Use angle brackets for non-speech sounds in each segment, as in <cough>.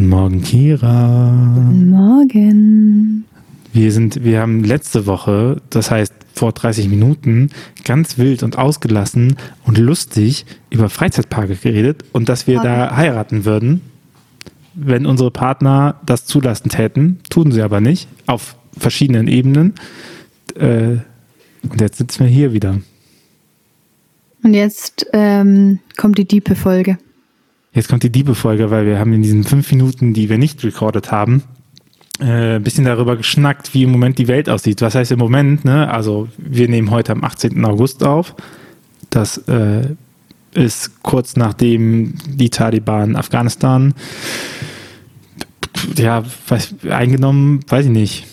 Guten Morgen, Kira. Guten Morgen. Wir sind, wir haben letzte Woche, das heißt vor 30 Minuten, ganz wild und ausgelassen und lustig über Freizeitparke geredet und dass wir da heiraten würden, wenn unsere Partner das zulassen täten. Tun sie aber nicht, auf verschiedenen Ebenen. Äh, und jetzt sitzen wir hier wieder. Und jetzt ähm, kommt die diepe Folge. Jetzt kommt die Diebe-Folge, weil wir haben in diesen fünf Minuten, die wir nicht recorded haben, äh, ein bisschen darüber geschnackt, wie im Moment die Welt aussieht. Was heißt im Moment, ne? Also wir nehmen heute am 18. August auf. Das äh, ist kurz nachdem die Taliban Afghanistan ja, weiß, eingenommen, weiß ich nicht,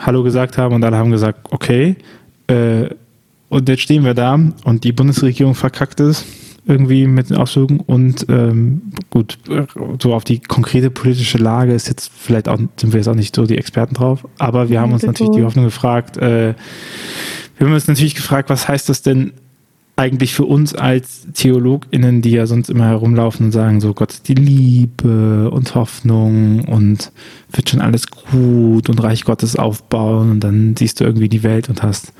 Hallo gesagt haben und alle haben gesagt, okay. Äh, und jetzt stehen wir da und die Bundesregierung verkackt es irgendwie mit den Auswirkungen und ähm, gut, so auf die konkrete politische Lage ist jetzt vielleicht auch, sind wir jetzt auch nicht so die Experten drauf, aber wir haben uns natürlich die Hoffnung gefragt, äh, wir haben uns natürlich gefragt, was heißt das denn eigentlich für uns als TheologInnen, die ja sonst immer herumlaufen und sagen, so Gott ist die Liebe und Hoffnung und wird schon alles gut und Reich Gottes aufbauen und dann siehst du irgendwie die Welt und hast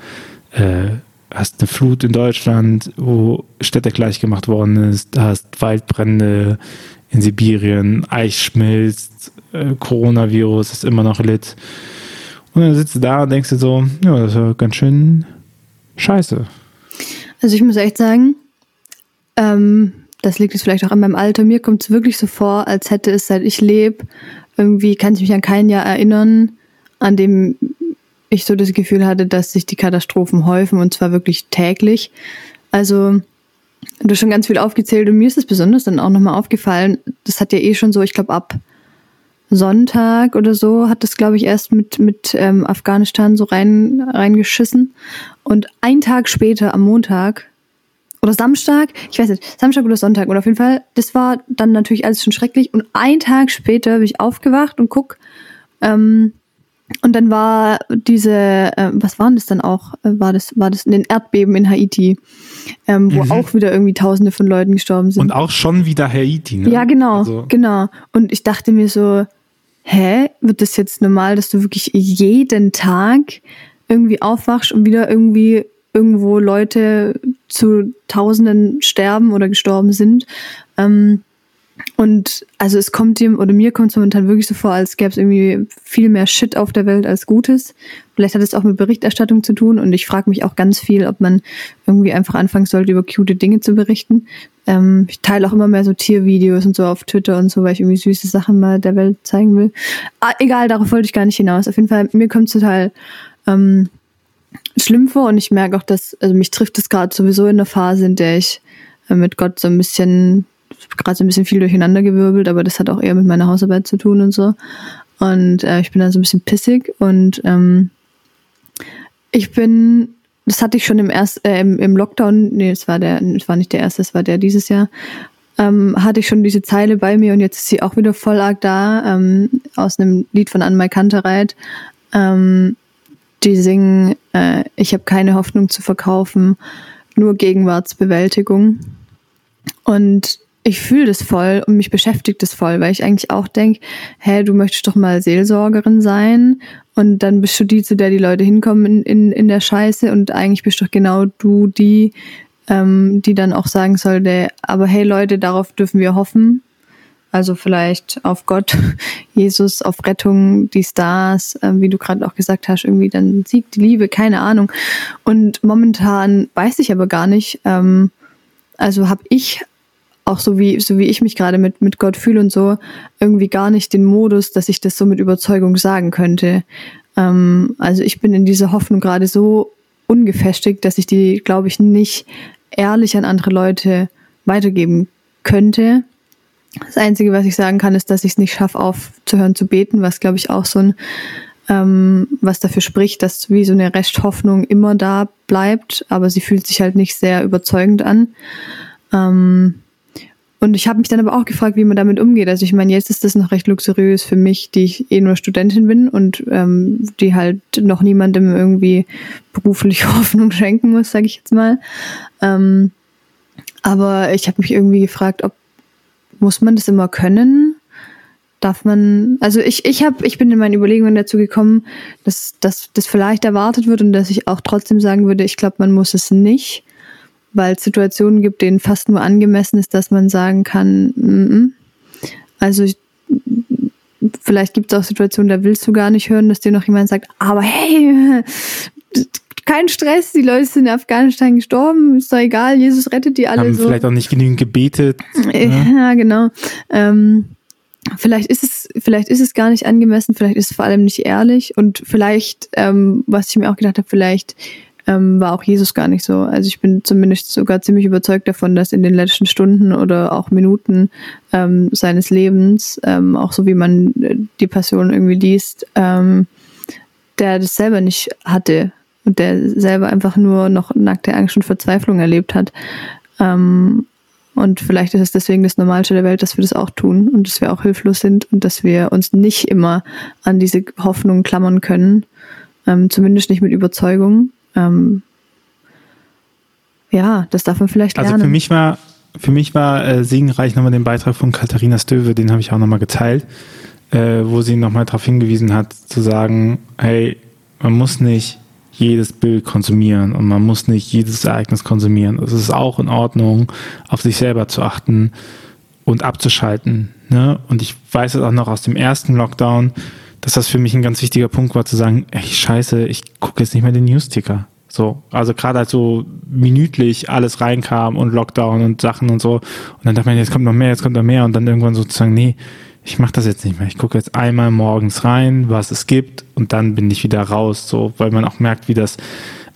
äh, hast eine Flut in Deutschland, wo Städte gleich gemacht worden ist, hast Waldbrände in Sibirien, Eis schmilzt, äh, Coronavirus ist immer noch lit. Und dann sitzt du da und denkst dir so, ja, das ist ja ganz schön scheiße. Also ich muss echt sagen, ähm, das liegt jetzt vielleicht auch an meinem Alter. Mir kommt es wirklich so vor, als hätte es, seit ich lebe, irgendwie kann ich mich an kein Jahr erinnern, an dem ich so das Gefühl hatte, dass sich die Katastrophen häufen und zwar wirklich täglich. Also du hast schon ganz viel aufgezählt und mir ist es besonders dann auch nochmal aufgefallen, das hat ja eh schon so, ich glaube ab Sonntag oder so hat das, glaube ich, erst mit, mit ähm, Afghanistan so rein, reingeschissen. Und ein Tag später, am Montag, oder Samstag, ich weiß nicht, Samstag oder Sonntag, oder auf jeden Fall, das war dann natürlich alles schon schrecklich. Und ein Tag später bin ich aufgewacht und guck, ähm, und dann war diese, äh, was waren das dann auch? Äh, war das, war das in den Erdbeben in Haiti, ähm, wo mhm. auch wieder irgendwie Tausende von Leuten gestorben sind. Und auch schon wieder Haiti, ne? Ja, genau, also. genau. Und ich dachte mir so, hä, wird das jetzt normal, dass du wirklich jeden Tag irgendwie aufwachst und wieder irgendwie irgendwo Leute zu Tausenden sterben oder gestorben sind? Ähm, und also es kommt dem oder mir kommt es momentan wirklich so vor, als gäbe es irgendwie viel mehr Shit auf der Welt als Gutes. Vielleicht hat es auch mit Berichterstattung zu tun und ich frage mich auch ganz viel, ob man irgendwie einfach anfangen sollte, über cute Dinge zu berichten. Ähm, ich teile auch immer mehr so Tiervideos und so auf Twitter und so, weil ich irgendwie süße Sachen mal der Welt zeigen will. Ah, egal, darauf wollte ich gar nicht hinaus. Auf jeden Fall, mir kommt es total ähm, schlimm vor und ich merke auch, dass, also mich trifft es gerade sowieso in der Phase, in der ich äh, mit Gott so ein bisschen gerade so ein bisschen viel durcheinandergewirbelt, aber das hat auch eher mit meiner Hausarbeit zu tun und so. Und äh, ich bin dann so ein bisschen pissig und ähm, ich bin, das hatte ich schon im erst, äh, im, im Lockdown, nee, es war der, es war nicht der erste, es war der dieses Jahr, ähm, hatte ich schon diese Zeile bei mir und jetzt ist sie auch wieder voll arg da, ähm, aus einem Lied von Anne Kantereit. Ähm, die singen, äh, ich habe keine Hoffnung zu verkaufen, nur Gegenwartsbewältigung. Und ich fühle das voll und mich beschäftigt das voll, weil ich eigentlich auch denke, hä, du möchtest doch mal Seelsorgerin sein und dann bist du die, zu der die Leute hinkommen in, in, in der Scheiße und eigentlich bist doch genau du die, ähm, die dann auch sagen sollte, aber hey Leute, darauf dürfen wir hoffen. Also vielleicht auf Gott, <laughs> Jesus, auf Rettung, die Stars, äh, wie du gerade auch gesagt hast, irgendwie dann siegt die Liebe, keine Ahnung. Und momentan weiß ich aber gar nicht, ähm, also habe ich auch so wie, so wie ich mich gerade mit, mit Gott fühle und so, irgendwie gar nicht den Modus, dass ich das so mit Überzeugung sagen könnte. Ähm, also ich bin in dieser Hoffnung gerade so ungefestigt, dass ich die, glaube ich, nicht ehrlich an andere Leute weitergeben könnte. Das Einzige, was ich sagen kann, ist, dass ich es nicht schaffe, aufzuhören zu beten, was, glaube ich, auch so ein, ähm, was dafür spricht, dass wie so eine Resthoffnung immer da bleibt, aber sie fühlt sich halt nicht sehr überzeugend an. Ähm, und ich habe mich dann aber auch gefragt, wie man damit umgeht. Also ich meine, jetzt ist das noch recht luxuriös für mich, die ich eh nur Studentin bin und ähm, die halt noch niemandem irgendwie berufliche <laughs> Hoffnung schenken muss, sage ich jetzt mal. Ähm, aber ich habe mich irgendwie gefragt, ob muss man das immer können? darf man, also ich, ich habe, ich bin in meinen Überlegungen dazu gekommen, dass, dass das vielleicht erwartet wird und dass ich auch trotzdem sagen würde, ich glaube, man muss es nicht, weil es Situationen gibt, denen fast nur angemessen ist, dass man sagen kann, mm -mm. also ich, vielleicht gibt es auch Situationen, da willst du gar nicht hören, dass dir noch jemand sagt, aber hey, <laughs> kein Stress, die Leute sind in Afghanistan gestorben, ist doch egal, Jesus rettet die alle. Haben so. vielleicht auch nicht genügend gebetet. Ja, <laughs> ja genau. Ähm, vielleicht ist es, vielleicht ist es gar nicht angemessen, vielleicht ist es vor allem nicht ehrlich und vielleicht, ähm, was ich mir auch gedacht habe, vielleicht ähm, war auch Jesus gar nicht so. Also ich bin zumindest sogar ziemlich überzeugt davon, dass in den letzten Stunden oder auch Minuten ähm, seines Lebens, ähm, auch so wie man die Passion irgendwie liest, ähm, der das selber nicht hatte und der selber einfach nur noch nackte Angst und Verzweiflung erlebt hat. Ähm, und vielleicht ist es deswegen das Normalste der Welt, dass wir das auch tun und dass wir auch hilflos sind und dass wir uns nicht immer an diese Hoffnung klammern können, ähm, zumindest nicht mit Überzeugung. Ähm, ja, das darf man vielleicht lernen. Also für mich war, für mich war äh, segenreich nochmal den Beitrag von Katharina Stöwe, den habe ich auch nochmal geteilt, äh, wo sie nochmal darauf hingewiesen hat, zu sagen, hey, man muss nicht jedes Bild konsumieren und man muss nicht jedes Ereignis konsumieren. Es ist auch in Ordnung, auf sich selber zu achten und abzuschalten. Ne? Und ich weiß es auch noch aus dem ersten Lockdown, dass das für mich ein ganz wichtiger Punkt war, zu sagen, ey, scheiße, ich gucke jetzt nicht mehr den Newsticker. So, also gerade als so minütlich alles reinkam und Lockdown und Sachen und so. Und dann dachte man, jetzt kommt noch mehr, jetzt kommt noch mehr. Und dann irgendwann sozusagen, nee, ich mache das jetzt nicht mehr. Ich gucke jetzt einmal morgens rein, was es gibt und dann bin ich wieder raus, so, weil man auch merkt, wie das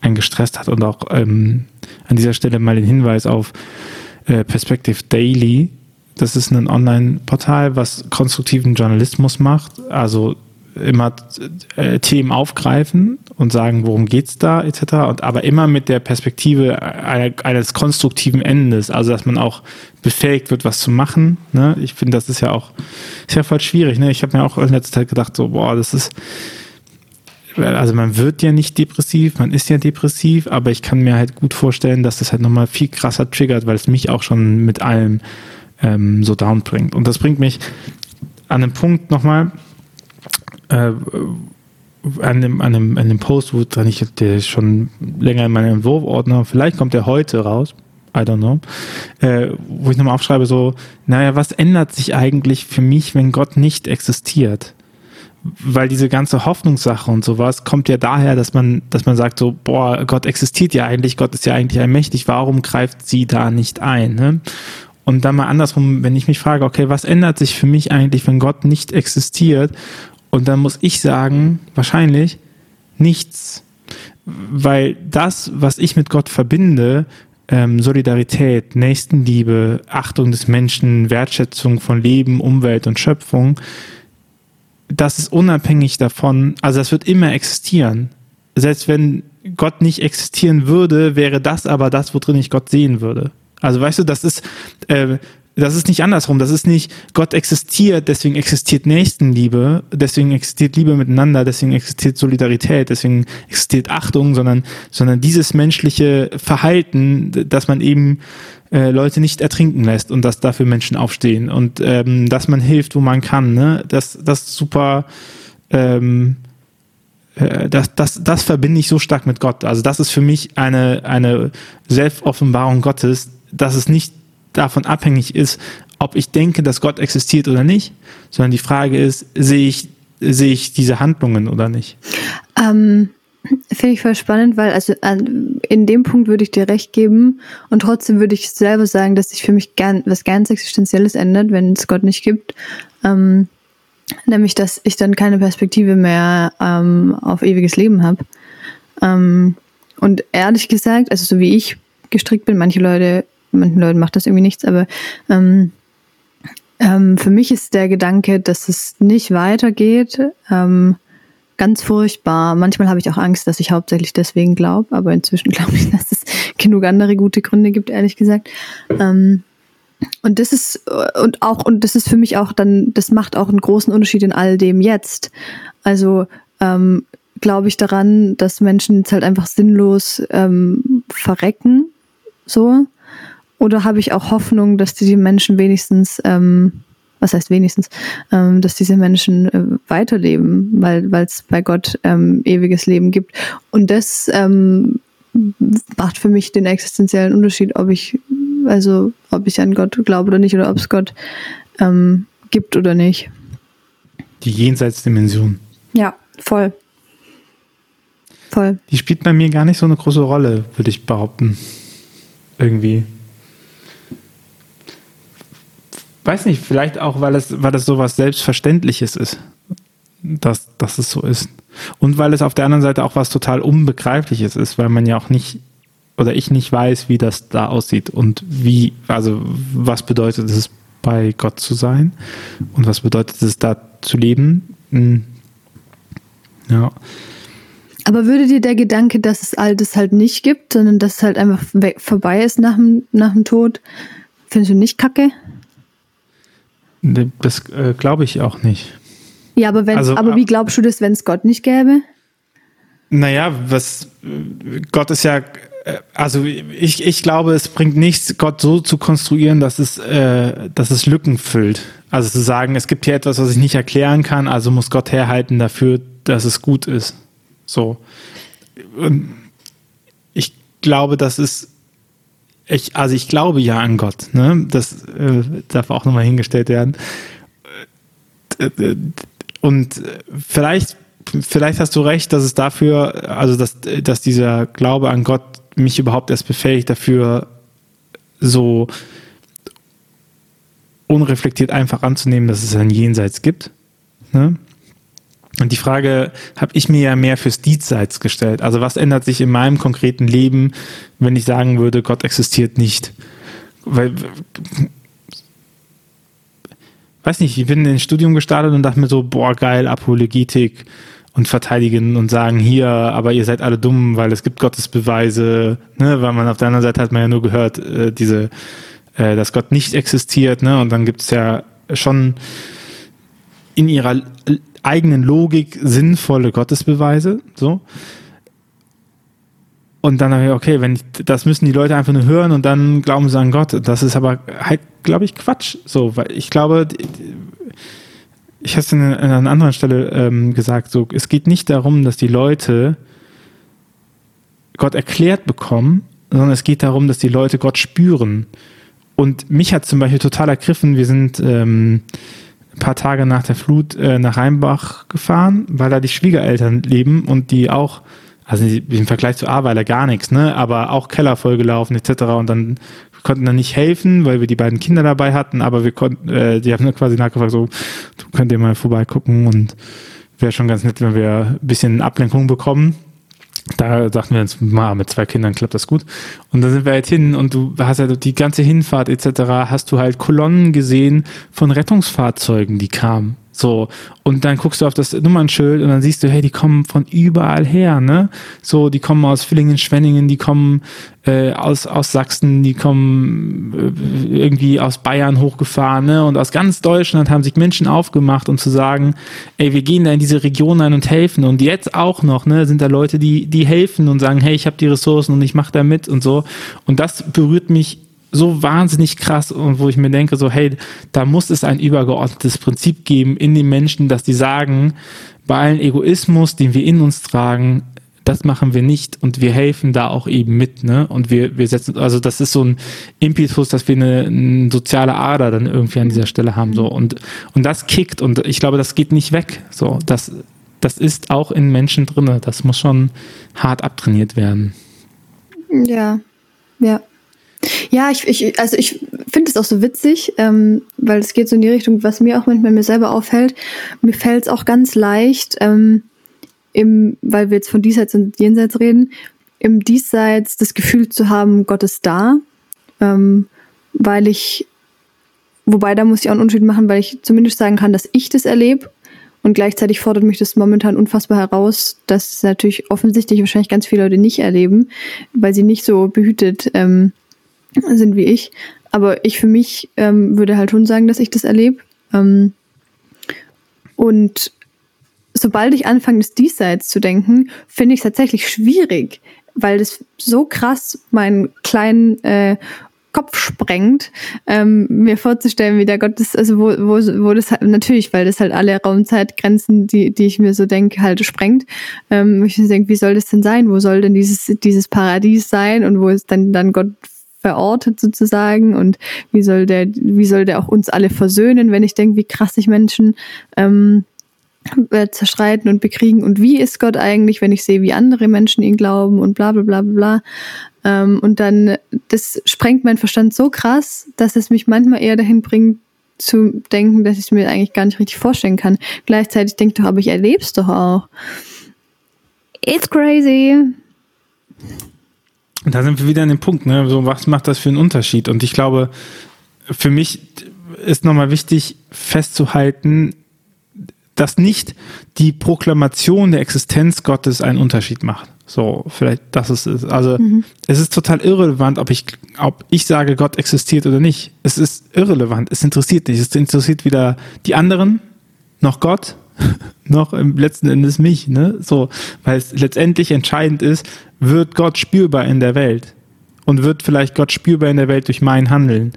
einen gestresst hat und auch ähm, an dieser Stelle mal den Hinweis auf äh, Perspective Daily. Das ist ein Online-Portal, was konstruktiven Journalismus macht, also immer äh, Themen aufgreifen und sagen, worum geht's da, etc. Und aber immer mit der Perspektive eines konstruktiven Endes, also dass man auch befähigt wird, was zu machen. Ne? Ich finde, das ist ja auch ist ja voll schwierig. Ne? Ich habe mir auch in letzter Zeit gedacht, so, boah, das ist also man wird ja nicht depressiv, man ist ja depressiv, aber ich kann mir halt gut vorstellen, dass das halt nochmal viel krasser triggert, weil es mich auch schon mit allem ähm, so down bringt. Und das bringt mich an den Punkt nochmal, äh, an dem, an, dem, an dem Post, wo dran ich der ist schon länger in meinem Entwurfordner, vielleicht kommt der heute raus, I don't know, äh, wo ich nochmal aufschreibe, so, naja, was ändert sich eigentlich für mich, wenn Gott nicht existiert? Weil diese ganze Hoffnungssache und sowas kommt ja daher, dass man, dass man sagt so, boah, Gott existiert ja eigentlich, Gott ist ja eigentlich allmächtig, warum greift sie da nicht ein? Ne? Und dann mal andersrum, wenn ich mich frage, okay, was ändert sich für mich eigentlich, wenn Gott nicht existiert? Und dann muss ich sagen, wahrscheinlich nichts. Weil das, was ich mit Gott verbinde, ähm, Solidarität, Nächstenliebe, Achtung des Menschen, Wertschätzung von Leben, Umwelt und Schöpfung, das ist unabhängig davon, also das wird immer existieren. Selbst wenn Gott nicht existieren würde, wäre das aber das, worin ich Gott sehen würde. Also weißt du, das ist, äh, das ist nicht andersrum. Das ist nicht, Gott existiert, deswegen existiert Nächstenliebe, deswegen existiert Liebe miteinander, deswegen existiert Solidarität, deswegen existiert Achtung, sondern, sondern dieses menschliche Verhalten, dass man eben äh, Leute nicht ertrinken lässt und dass dafür Menschen aufstehen und ähm, dass man hilft, wo man kann. Ne? Das, das super. Ähm, äh, das, das, das verbinde ich so stark mit Gott. Also das ist für mich eine, eine Selbstoffenbarung Gottes, dass es nicht davon abhängig ist, ob ich denke, dass Gott existiert oder nicht, sondern die Frage ist, sehe ich, sehe ich diese Handlungen oder nicht? Ähm, Finde ich voll spannend, weil also in dem Punkt würde ich dir recht geben und trotzdem würde ich selber sagen, dass sich für mich gern, was ganz Existenzielles ändert, wenn es Gott nicht gibt. Ähm, nämlich, dass ich dann keine Perspektive mehr ähm, auf ewiges Leben habe. Ähm, und ehrlich gesagt, also so wie ich gestrickt bin, manche Leute manchen Leuten macht das irgendwie nichts, aber ähm, ähm, für mich ist der Gedanke, dass es nicht weitergeht, ähm, ganz furchtbar. Manchmal habe ich auch Angst, dass ich hauptsächlich deswegen glaube, aber inzwischen <laughs> glaube ich, dass es genug andere gute Gründe gibt, ehrlich gesagt. Ähm, und das ist und auch und das ist für mich auch dann, das macht auch einen großen Unterschied in all dem jetzt. Also ähm, glaube ich daran, dass Menschen jetzt halt einfach sinnlos ähm, verrecken, so oder habe ich auch Hoffnung, dass die Menschen wenigstens ähm, was heißt wenigstens, ähm, dass diese Menschen äh, weiterleben, weil es bei Gott ähm, ewiges Leben gibt. Und das ähm, macht für mich den existenziellen Unterschied, ob ich, also ob ich an Gott glaube oder nicht, oder ob es Gott ähm, gibt oder nicht. Die Jenseitsdimension. Ja, voll. Voll. Die spielt bei mir gar nicht so eine große Rolle, würde ich behaupten. Irgendwie. Weiß nicht, vielleicht auch, weil es, weil es so was Selbstverständliches ist, dass, dass es so ist. Und weil es auf der anderen Seite auch was total Unbegreifliches ist, weil man ja auch nicht oder ich nicht weiß, wie das da aussieht und wie, also was bedeutet es bei Gott zu sein und was bedeutet es da zu leben. Hm. Ja. Aber würde dir der Gedanke, dass es all das halt nicht gibt, sondern dass es halt einfach vorbei ist nach dem, nach dem Tod, findest du nicht kacke? Das äh, glaube ich auch nicht. Ja, aber, wenn, also, aber wie glaubst du das, wenn es Gott nicht gäbe? Naja, was Gott ist ja, äh, also ich, ich glaube, es bringt nichts, Gott so zu konstruieren, dass es, äh, dass es Lücken füllt. Also zu sagen, es gibt hier etwas, was ich nicht erklären kann, also muss Gott herhalten dafür, dass es gut ist. So. Und ich glaube, das ist ich, also ich glaube ja an Gott, ne? Das äh, darf auch nochmal hingestellt werden. Und vielleicht, vielleicht hast du recht, dass es dafür, also dass, dass dieser Glaube an Gott mich überhaupt erst befähigt, dafür so unreflektiert einfach anzunehmen, dass es ein Jenseits gibt. Ne? Und die Frage habe ich mir ja mehr fürs Diesseits gestellt. Also was ändert sich in meinem konkreten Leben, wenn ich sagen würde, Gott existiert nicht? Weil, weiß nicht, ich bin ins Studium gestartet und dachte mir so, boah, geil, Apologetik und verteidigen und sagen, hier, aber ihr seid alle dumm, weil es gibt Gottesbeweise, ne, weil man auf der anderen Seite hat man ja nur gehört, äh, diese, äh, dass Gott nicht existiert, ne, und dann gibt es ja schon in ihrer eigenen Logik sinnvolle Gottesbeweise, so. Und dann habe ich, okay, wenn ich, das müssen die Leute einfach nur hören und dann glauben sie an Gott. Das ist aber halt, glaube ich, Quatsch. So, weil ich glaube, ich habe es an einer anderen Stelle ähm, gesagt, so, es geht nicht darum, dass die Leute Gott erklärt bekommen, sondern es geht darum, dass die Leute Gott spüren. Und mich hat zum Beispiel total ergriffen, wir sind ähm, ein paar Tage nach der Flut äh, nach Rheinbach gefahren, weil da die Schwiegereltern leben und die auch, also im Vergleich zu Ahrweiler gar nichts, ne, aber auch Keller vollgelaufen etc. Und dann konnten dann nicht helfen, weil wir die beiden Kinder dabei hatten, aber wir konnten, äh, die haben quasi nachgefragt, so, könnt ihr mal vorbeigucken und wäre schon ganz nett, wenn wir ein bisschen Ablenkung bekommen. Da dachten wir uns, mal mit zwei Kindern klappt das gut. Und dann sind wir halt hin und du hast halt die ganze Hinfahrt etc. hast du halt Kolonnen gesehen von Rettungsfahrzeugen, die kamen. So, und dann guckst du auf das Nummernschild und dann siehst du, hey, die kommen von überall her, ne? So, die kommen aus Villingen, Schwenningen, die kommen äh, aus, aus Sachsen, die kommen äh, irgendwie aus Bayern hochgefahren, ne? Und aus ganz Deutschland haben sich Menschen aufgemacht, um zu sagen, ey, wir gehen da in diese Region ein und helfen. Und jetzt auch noch, ne, sind da Leute, die, die helfen und sagen, hey, ich habe die Ressourcen und ich mache da mit und so. Und das berührt mich so wahnsinnig krass und wo ich mir denke, so, hey, da muss es ein übergeordnetes Prinzip geben in den Menschen, dass die sagen, bei allen Egoismus, den wir in uns tragen, das machen wir nicht und wir helfen da auch eben mit, ne? Und wir, wir setzen, also das ist so ein Impetus, dass wir eine, eine soziale Ader dann irgendwie an dieser Stelle haben, so. Und, und das kickt und ich glaube, das geht nicht weg, so. Das, das ist auch in Menschen drinne. Das muss schon hart abtrainiert werden. Ja, ja. Ja, ich, ich also ich finde es auch so witzig, ähm, weil es geht so in die Richtung, was mir auch manchmal mir selber auffällt. Mir fällt es auch ganz leicht, ähm, im, weil wir jetzt von Diesseits und Jenseits reden, im Diesseits das Gefühl zu haben, Gott ist da, ähm, weil ich, wobei da muss ich auch einen Unterschied machen, weil ich zumindest sagen kann, dass ich das erlebe und gleichzeitig fordert mich das momentan unfassbar heraus, dass natürlich offensichtlich wahrscheinlich ganz viele Leute nicht erleben, weil sie nicht so behütet ähm, sind wie ich. Aber ich für mich ähm, würde halt schon sagen, dass ich das erlebe. Ähm, und sobald ich anfange, das Diesseits zu denken, finde ich es tatsächlich schwierig, weil das so krass meinen kleinen äh, Kopf sprengt, ähm, mir vorzustellen, wie der Gott ist, also wo, wo, wo das halt, natürlich, weil das halt alle Raumzeitgrenzen, die, die ich mir so denke, halt sprengt. Ähm, ich denke, wie soll das denn sein? Wo soll denn dieses, dieses Paradies sein und wo ist dann, dann Gott verortet sozusagen und wie soll der, wie soll der auch uns alle versöhnen, wenn ich denke, wie krass sich Menschen ähm, äh, zerstreiten und bekriegen und wie ist Gott eigentlich, wenn ich sehe, wie andere Menschen ihn glauben und bla bla bla bla. Ähm, und dann, das sprengt mein Verstand so krass, dass es mich manchmal eher dahin bringt, zu denken, dass ich es mir eigentlich gar nicht richtig vorstellen kann. Gleichzeitig denke ich doch, aber ich erlebe es doch auch. It's crazy. Und da sind wir wieder an dem Punkt, ne? So, was macht das für einen Unterschied? Und ich glaube, für mich ist nochmal wichtig festzuhalten, dass nicht die Proklamation der Existenz Gottes einen Unterschied macht. So, vielleicht das ist es. Also mhm. es ist total irrelevant, ob ich, ob ich sage, Gott existiert oder nicht. Es ist irrelevant. Es interessiert nicht. Es interessiert weder die anderen noch Gott <laughs> noch im letzten Endes mich, ne? So, weil es letztendlich entscheidend ist, wird Gott spürbar in der Welt und wird vielleicht Gott spürbar in der Welt durch mein Handeln.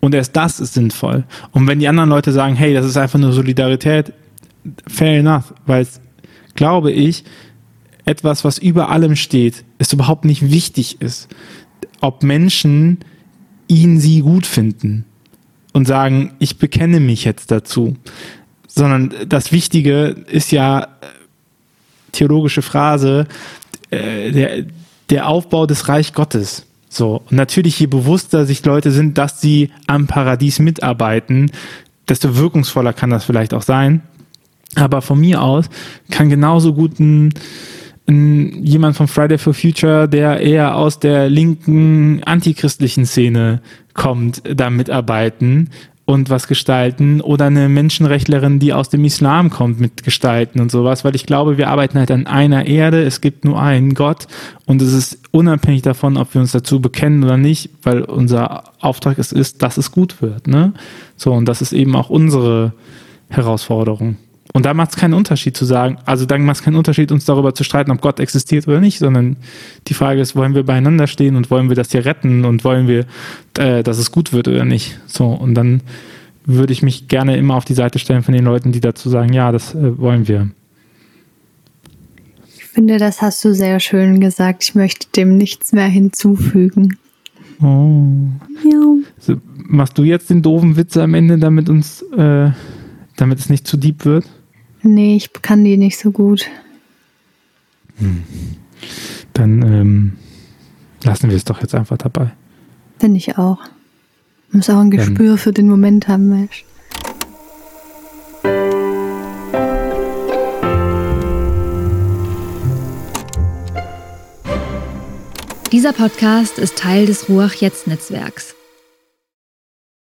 Und erst das ist sinnvoll. Und wenn die anderen Leute sagen, hey, das ist einfach nur Solidarität, fair enough, weil es, glaube ich, etwas, was über allem steht, es überhaupt nicht wichtig ist, ob Menschen ihn, sie gut finden und sagen, ich bekenne mich jetzt dazu sondern das Wichtige ist ja äh, theologische Phrase, äh, der, der Aufbau des Reich Gottes. So. Und natürlich, je bewusster sich Leute sind, dass sie am Paradies mitarbeiten, desto wirkungsvoller kann das vielleicht auch sein. Aber von mir aus kann genauso gut ein, ein, jemand von Friday for Future, der eher aus der linken antichristlichen Szene kommt, da mitarbeiten und was gestalten oder eine Menschenrechtlerin, die aus dem Islam kommt, mitgestalten und sowas, weil ich glaube, wir arbeiten halt an einer Erde, es gibt nur einen Gott und es ist unabhängig davon, ob wir uns dazu bekennen oder nicht, weil unser Auftrag es ist, dass es gut wird, ne? So, und das ist eben auch unsere Herausforderung. Und da macht es keinen Unterschied zu sagen, also dann macht es keinen Unterschied, uns darüber zu streiten, ob Gott existiert oder nicht, sondern die Frage ist, wollen wir beieinander stehen und wollen wir das hier retten und wollen wir, äh, dass es gut wird oder nicht. So, und dann würde ich mich gerne immer auf die Seite stellen von den Leuten, die dazu sagen, ja, das äh, wollen wir. Ich finde, das hast du sehr schön gesagt. Ich möchte dem nichts mehr hinzufügen. Oh. Ja. Also, machst du jetzt den doofen Witz am Ende, damit uns, äh, damit es nicht zu deep wird? Nee, ich kann die nicht so gut. Hm. Dann ähm, lassen wir es doch jetzt einfach dabei. Finde ich auch. Man muss auch ein Gespür Dann. für den Moment haben, Mensch. Dieser Podcast ist Teil des Ruach Jetzt Netzwerks.